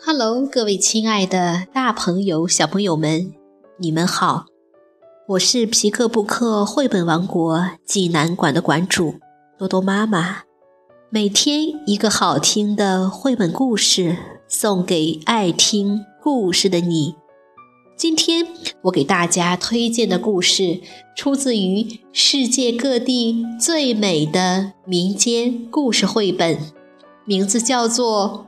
Hello，各位亲爱的大朋友、小朋友们，你们好！我是皮克布克绘本王国济南馆的馆主多多妈妈。每天一个好听的绘本故事，送给爱听故事的你。今天我给大家推荐的故事，出自于世界各地最美的民间故事绘本，名字叫做。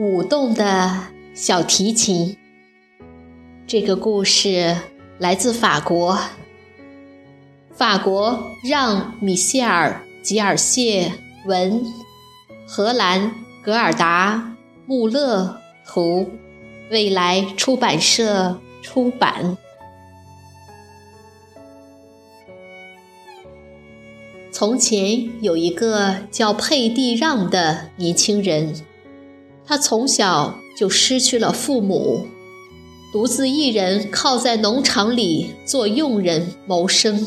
舞动的小提琴。这个故事来自法国。法国让米歇尔·吉尔谢文，荷兰格尔达穆勒图，未来出版社出版。从前有一个叫佩蒂让的年轻人。他从小就失去了父母，独自一人靠在农场里做佣人谋生。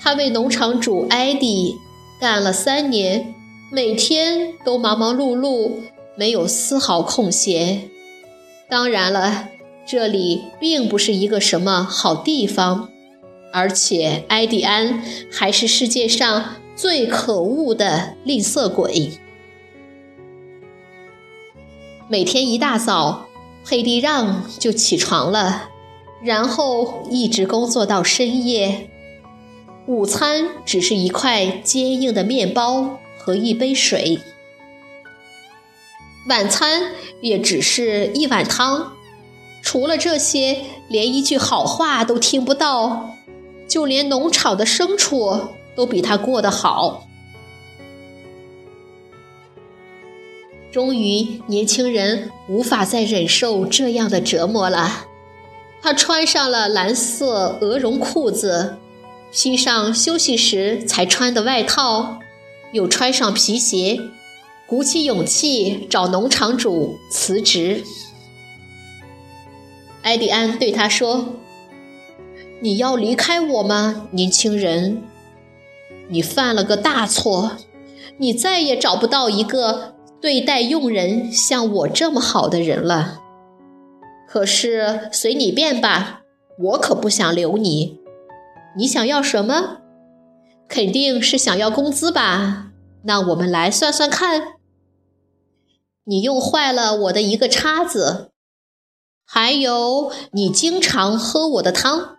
他为农场主艾迪干了三年，每天都忙忙碌碌，没有丝毫空闲。当然了，这里并不是一个什么好地方，而且埃迪安还是世界上最可恶的吝啬鬼。每天一大早，佩蒂让就起床了，然后一直工作到深夜。午餐只是一块坚硬的面包和一杯水，晚餐也只是一碗汤。除了这些，连一句好话都听不到。就连农场的牲畜都比他过得好。终于，年轻人无法再忍受这样的折磨了。他穿上了蓝色鹅绒裤子，披上休息时才穿的外套，又穿上皮鞋，鼓起勇气找农场主辞职。埃迪安对他说：“你要离开我吗，年轻人？你犯了个大错，你再也找不到一个。”对待佣人像我这么好的人了，可是随你便吧，我可不想留你。你想要什么？肯定是想要工资吧？那我们来算算看。你用坏了我的一个叉子，还有你经常喝我的汤。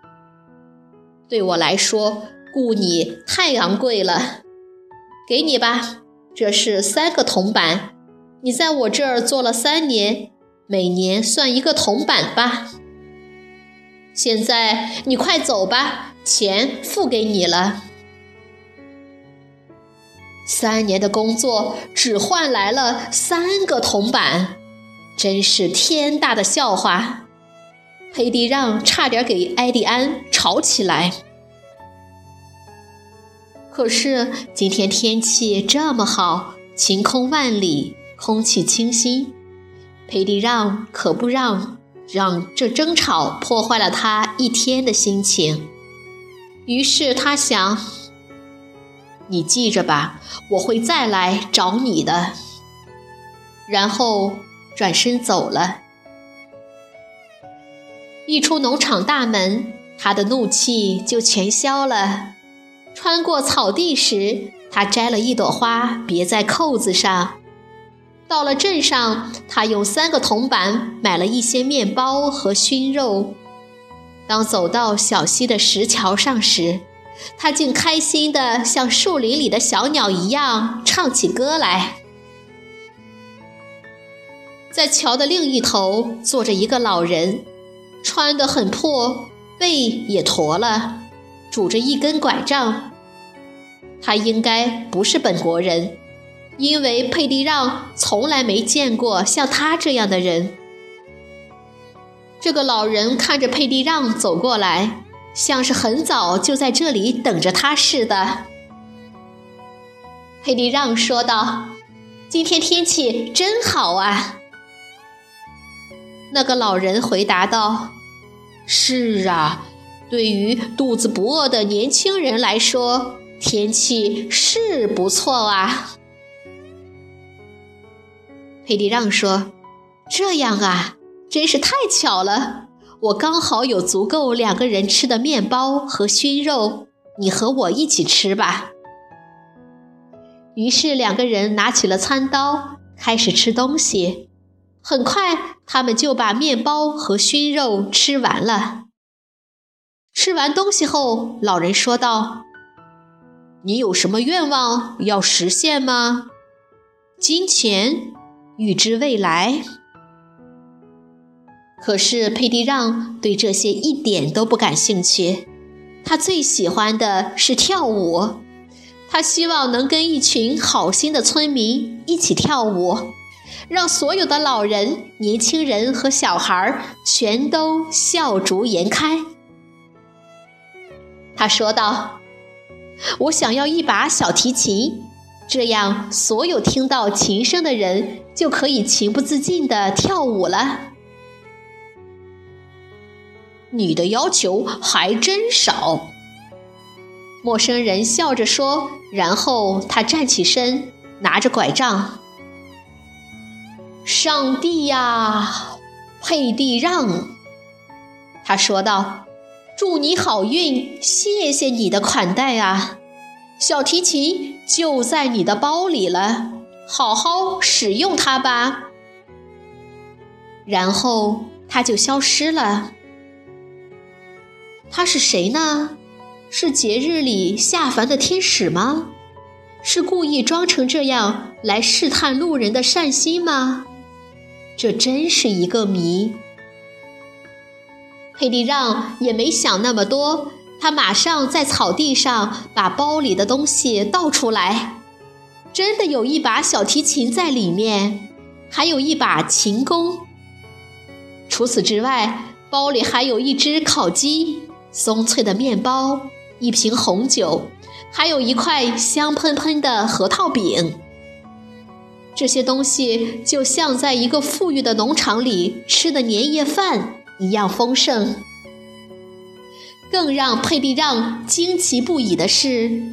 对我来说，雇你太昂贵了。给你吧，这是三个铜板。你在我这儿做了三年，每年算一个铜板吧。现在你快走吧，钱付给你了。三年的工作只换来了三个铜板，真是天大的笑话！佩蒂让差点给埃蒂安吵起来。可是今天天气这么好，晴空万里。空气清新，佩蒂让可不让让这争吵破坏了他一天的心情。于是他想：“你记着吧，我会再来找你的。”然后转身走了。一出农场大门，他的怒气就全消了。穿过草地时，他摘了一朵花别在扣子上。到了镇上，他用三个铜板买了一些面包和熏肉。当走到小溪的石桥上时，他竟开心的像树林里的小鸟一样唱起歌来。在桥的另一头坐着一个老人，穿得很破，背也驼了，拄着一根拐杖。他应该不是本国人。因为佩蒂让从来没见过像他这样的人。这个老人看着佩蒂让走过来，像是很早就在这里等着他似的。佩蒂让说道：“今天天气真好啊。”那个老人回答道：“是啊，对于肚子不饿的年轻人来说，天气是不错啊。”佩蒂让说：“这样啊，真是太巧了！我刚好有足够两个人吃的面包和熏肉，你和我一起吃吧。”于是两个人拿起了餐刀，开始吃东西。很快，他们就把面包和熏肉吃完了。吃完东西后，老人说道：“你有什么愿望要实现吗？金钱、预知未来？”可是佩蒂让对这些一点都不感兴趣。他最喜欢的是跳舞。他希望能跟一群好心的村民一起跳舞，让所有的老人、年轻人和小孩全都笑逐颜开。他说道：“我想要一把小提琴，这样所有听到琴声的人就可以情不自禁地跳舞了。”你的要求还真少。陌生人笑着说，然后他站起身，拿着拐杖。上帝呀，佩蒂让，他说道：“祝你好运，谢谢你的款待啊！小提琴就在你的包里了，好好使用它吧。”然后它就消失了。他是谁呢？是节日里下凡的天使吗？是故意装成这样来试探路人的善心吗？这真是一个谜。佩蒂让也没想那么多，他马上在草地上把包里的东西倒出来，真的有一把小提琴在里面，还有一把琴弓。除此之外，包里还有一只烤鸡、松脆的面包。一瓶红酒，还有一块香喷喷的核桃饼。这些东西就像在一个富裕的农场里吃的年夜饭一样丰盛。更让佩蒂让惊奇不已的是，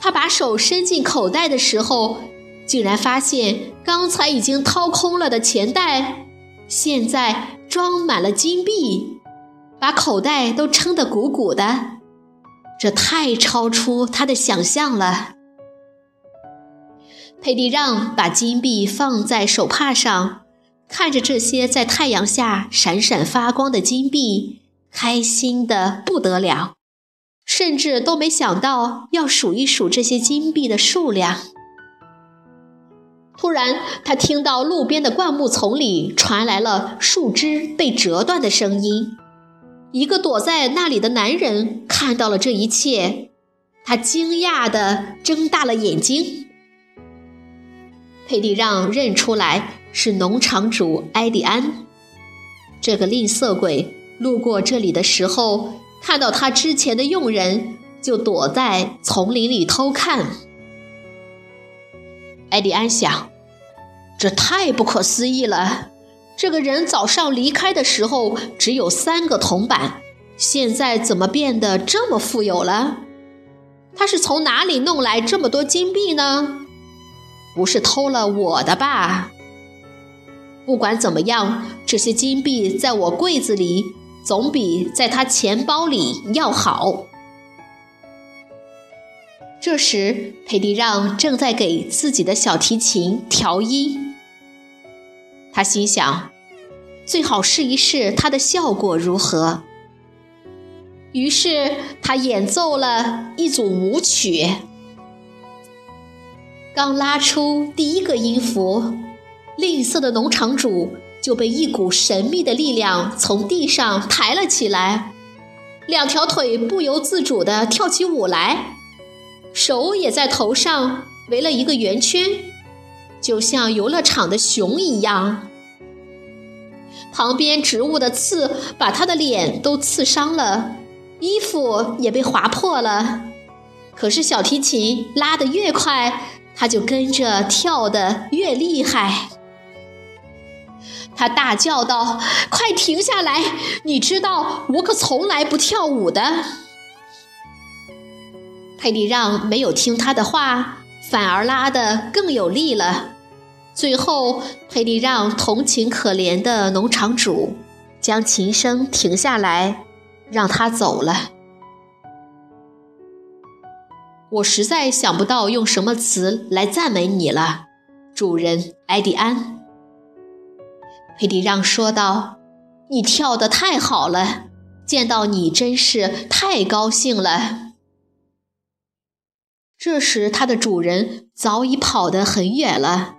他把手伸进口袋的时候，竟然发现刚才已经掏空了的钱袋，现在装满了金币，把口袋都撑得鼓鼓的。这太超出他的想象了。佩蒂让把金币放在手帕上，看着这些在太阳下闪闪发光的金币，开心的不得了，甚至都没想到要数一数这些金币的数量。突然，他听到路边的灌木丛里传来了树枝被折断的声音。一个躲在那里的男人看到了这一切，他惊讶地睁大了眼睛。佩蒂让认出来是农场主埃迪安。这个吝啬鬼路过这里的时候，看到他之前的佣人，就躲在丛林里偷看。埃迪安想：这太不可思议了。这个人早上离开的时候只有三个铜板，现在怎么变得这么富有了？他是从哪里弄来这么多金币呢？不是偷了我的吧？不管怎么样，这些金币在我柜子里总比在他钱包里要好。这时，佩蒂让正在给自己的小提琴调音。他心想，最好试一试它的效果如何。于是他演奏了一组舞曲。刚拉出第一个音符，吝啬的农场主就被一股神秘的力量从地上抬了起来，两条腿不由自主地跳起舞来，手也在头上围了一个圆圈。就像游乐场的熊一样。旁边植物的刺把他的脸都刺伤了，衣服也被划破了。可是小提琴拉得越快，他就跟着跳得越厉害。他大叫道：“快停下来！你知道我可从来不跳舞的。”佩蒂让没有听他的话，反而拉得更有力了。最后，佩蒂让同情可怜的农场主，将琴声停下来，让他走了。我实在想不到用什么词来赞美你了，主人埃迪安。佩蒂让说道：“你跳得太好了，见到你真是太高兴了。”这时，他的主人早已跑得很远了。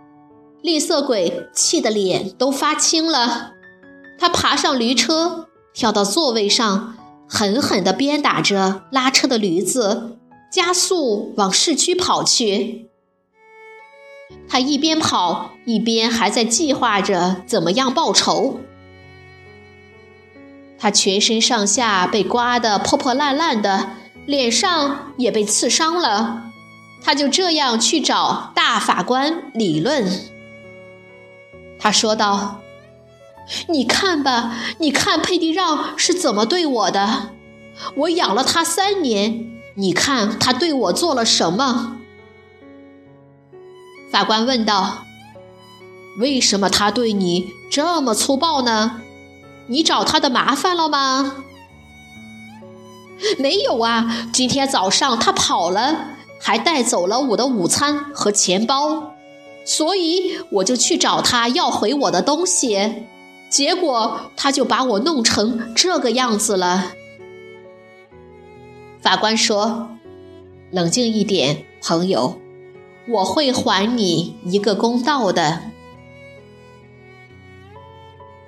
吝啬鬼气得脸都发青了，他爬上驴车，跳到座位上，狠狠地鞭打着拉车的驴子。加速往市区跑去。他一边跑一边还在计划着怎么样报仇。他全身上下被刮得破破烂烂的，脸上也被刺伤了。他就这样去找大法官理论。他说道：“你看吧，你看佩蒂让是怎么对我的。我养了他三年。”你看他对我做了什么？法官问道。为什么他对你这么粗暴呢？你找他的麻烦了吗？没有啊，今天早上他跑了，还带走了我的午餐和钱包，所以我就去找他要回我的东西，结果他就把我弄成这个样子了。法官说：“冷静一点，朋友，我会还你一个公道的。”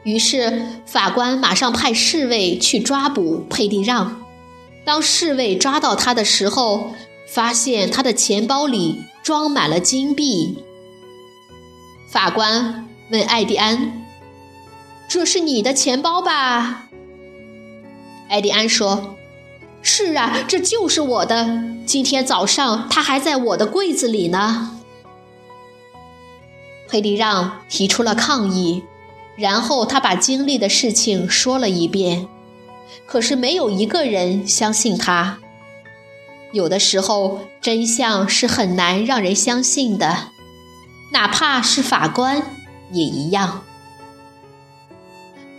于是，法官马上派侍卫去抓捕佩蒂让。当侍卫抓到他的时候，发现他的钱包里装满了金币。法官问艾迪安：“这是你的钱包吧？”艾迪安说。是啊，这就是我的。今天早上，它还在我的柜子里呢。佩蒂让提出了抗议，然后他把经历的事情说了一遍。可是没有一个人相信他。有的时候，真相是很难让人相信的，哪怕是法官也一样。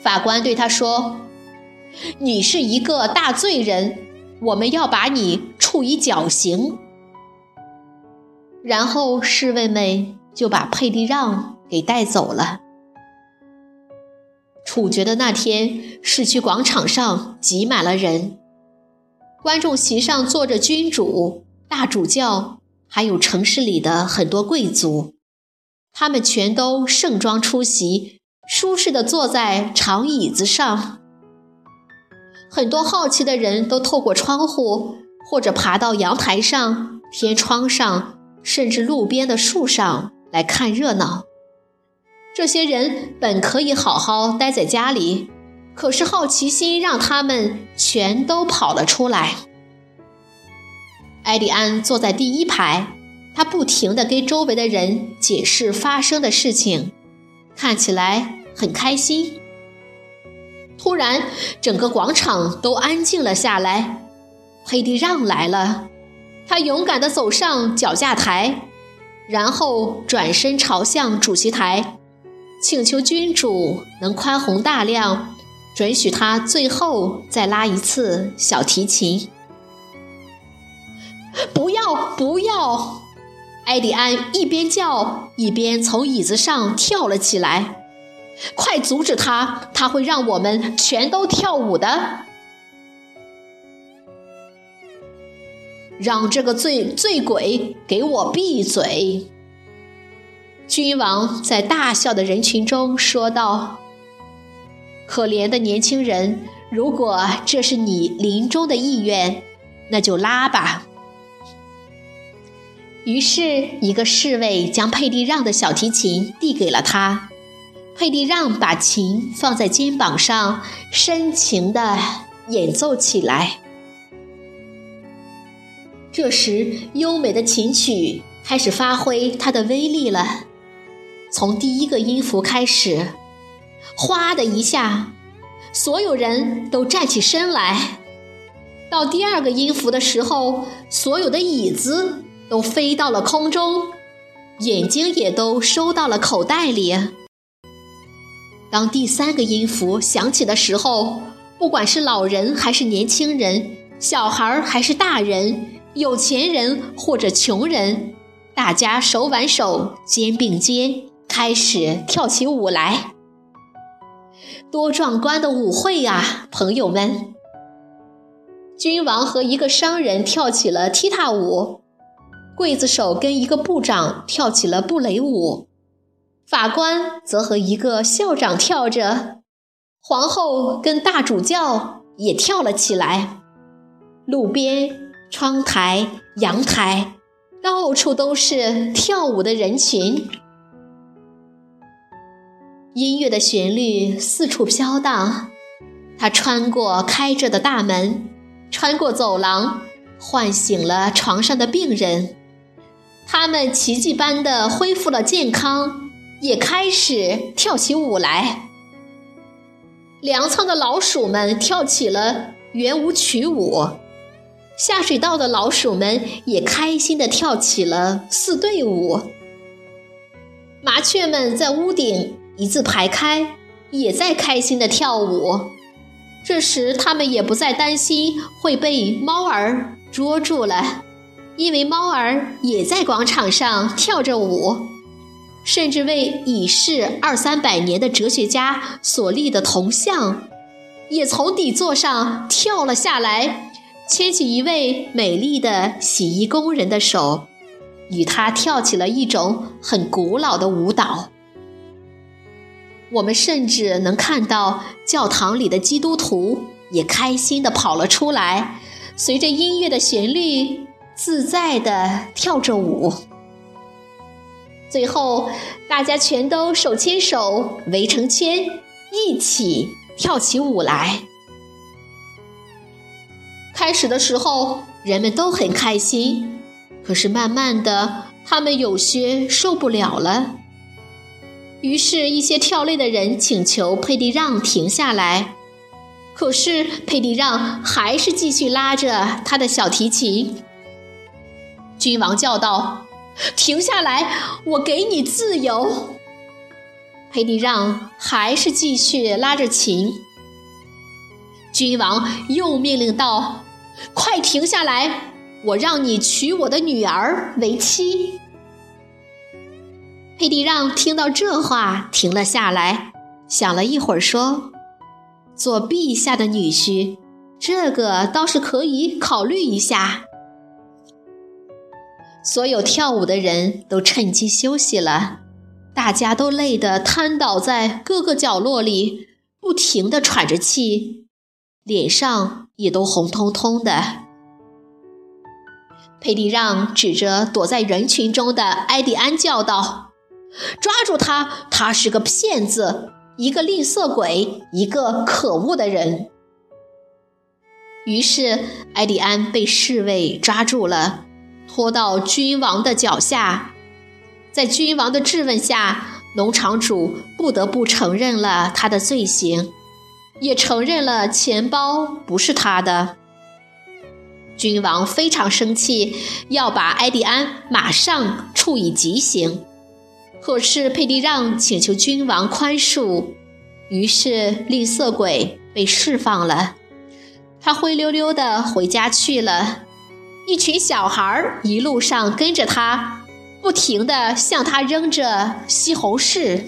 法官对他说：“你是一个大罪人。”我们要把你处以绞刑，然后侍卫们就把佩蒂让给带走了。处决的那天，市区广场上挤满了人，观众席上坐着君主、大主教，还有城市里的很多贵族，他们全都盛装出席，舒适的坐在长椅子上。很多好奇的人都透过窗户，或者爬到阳台上、天窗上，甚至路边的树上来看热闹。这些人本可以好好待在家里，可是好奇心让他们全都跑了出来。艾迪安坐在第一排，他不停地跟周围的人解释发生的事情，看起来很开心。突然，整个广场都安静了下来。佩蒂让来了，他勇敢地走上脚架台，然后转身朝向主席台，请求君主能宽宏大量，准许他最后再拉一次小提琴。不要，不要！艾迪安一边叫，一边从椅子上跳了起来。快阻止他！他会让我们全都跳舞的。让这个醉醉鬼给我闭嘴！君王在大笑的人群中说道：“可怜的年轻人，如果这是你临终的意愿，那就拉吧。”于是，一个侍卫将佩蒂让的小提琴递给了他。佩蒂让把琴放在肩膀上，深情地演奏起来。这时，优美的琴曲开始发挥它的威力了。从第一个音符开始，哗的一下，所有人都站起身来。到第二个音符的时候，所有的椅子都飞到了空中，眼睛也都收到了口袋里。当第三个音符响起的时候，不管是老人还是年轻人，小孩还是大人，有钱人或者穷人，大家手挽手，肩并肩，开始跳起舞来。多壮观的舞会呀，朋友们！君王和一个商人跳起了踢踏舞，刽子手跟一个部长跳起了布雷舞，法官则和一个校长跳着，皇后跟大主教也跳了起来。路边、窗台、阳台，到处都是跳舞的人群。音乐的旋律四处飘荡，它穿过开着的大门。穿过走廊，唤醒了床上的病人，他们奇迹般的恢复了健康，也开始跳起舞来。粮仓的老鼠们跳起了圆舞曲舞，下水道的老鼠们也开心的跳起了四对舞。麻雀们在屋顶一字排开，也在开心的跳舞。这时，他们也不再担心会被猫儿捉住了，因为猫儿也在广场上跳着舞，甚至为已逝二三百年的哲学家所立的铜像，也从底座上跳了下来，牵起一位美丽的洗衣工人的手，与他跳起了一种很古老的舞蹈。我们甚至能看到教堂里的基督徒也开心地跑了出来，随着音乐的旋律自在地跳着舞。最后，大家全都手牵手围成圈，一起跳起舞来。开始的时候，人们都很开心，可是慢慢的，他们有些受不了了。于是，一些跳累的人请求佩蒂让停下来，可是佩蒂让还是继续拉着他的小提琴。君王叫道：“停下来，我给你自由。”佩蒂让还是继续拉着琴。君王又命令道：“快停下来，我让你娶我的女儿为妻。”佩蒂让听到这话，停了下来，想了一会儿，说：“做陛下的女婿，这个倒是可以考虑一下。”所有跳舞的人都趁机休息了，大家都累得瘫倒在各个角落里，不停地喘着气，脸上也都红彤彤的。佩蒂让指着躲在人群中的埃迪安叫道。抓住他！他是个骗子，一个吝啬鬼，一个可恶的人。于是，埃迪安被侍卫抓住了，拖到君王的脚下。在君王的质问下，农场主不得不承认了他的罪行，也承认了钱包不是他的。君王非常生气，要把埃迪安马上处以极刑。可是佩蒂让请求君王宽恕，于是吝啬鬼被释放了。他灰溜溜地回家去了。一群小孩一路上跟着他，不停地向他扔着西红柿。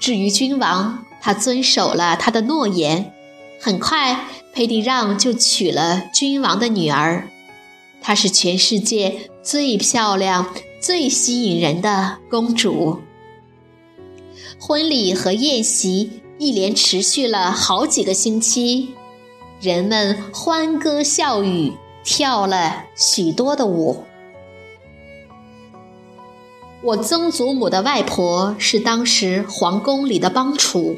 至于君王，他遵守了他的诺言。很快，佩蒂让就娶了君王的女儿。她是全世界最漂亮、最吸引人的公主。婚礼和宴席一连持续了好几个星期，人们欢歌笑语，跳了许多的舞。我曾祖母的外婆是当时皇宫里的帮厨，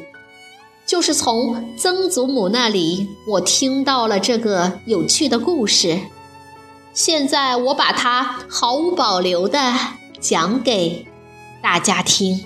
就是从曾祖母那里我听到了这个有趣的故事。现在我把它毫无保留的讲给大家听。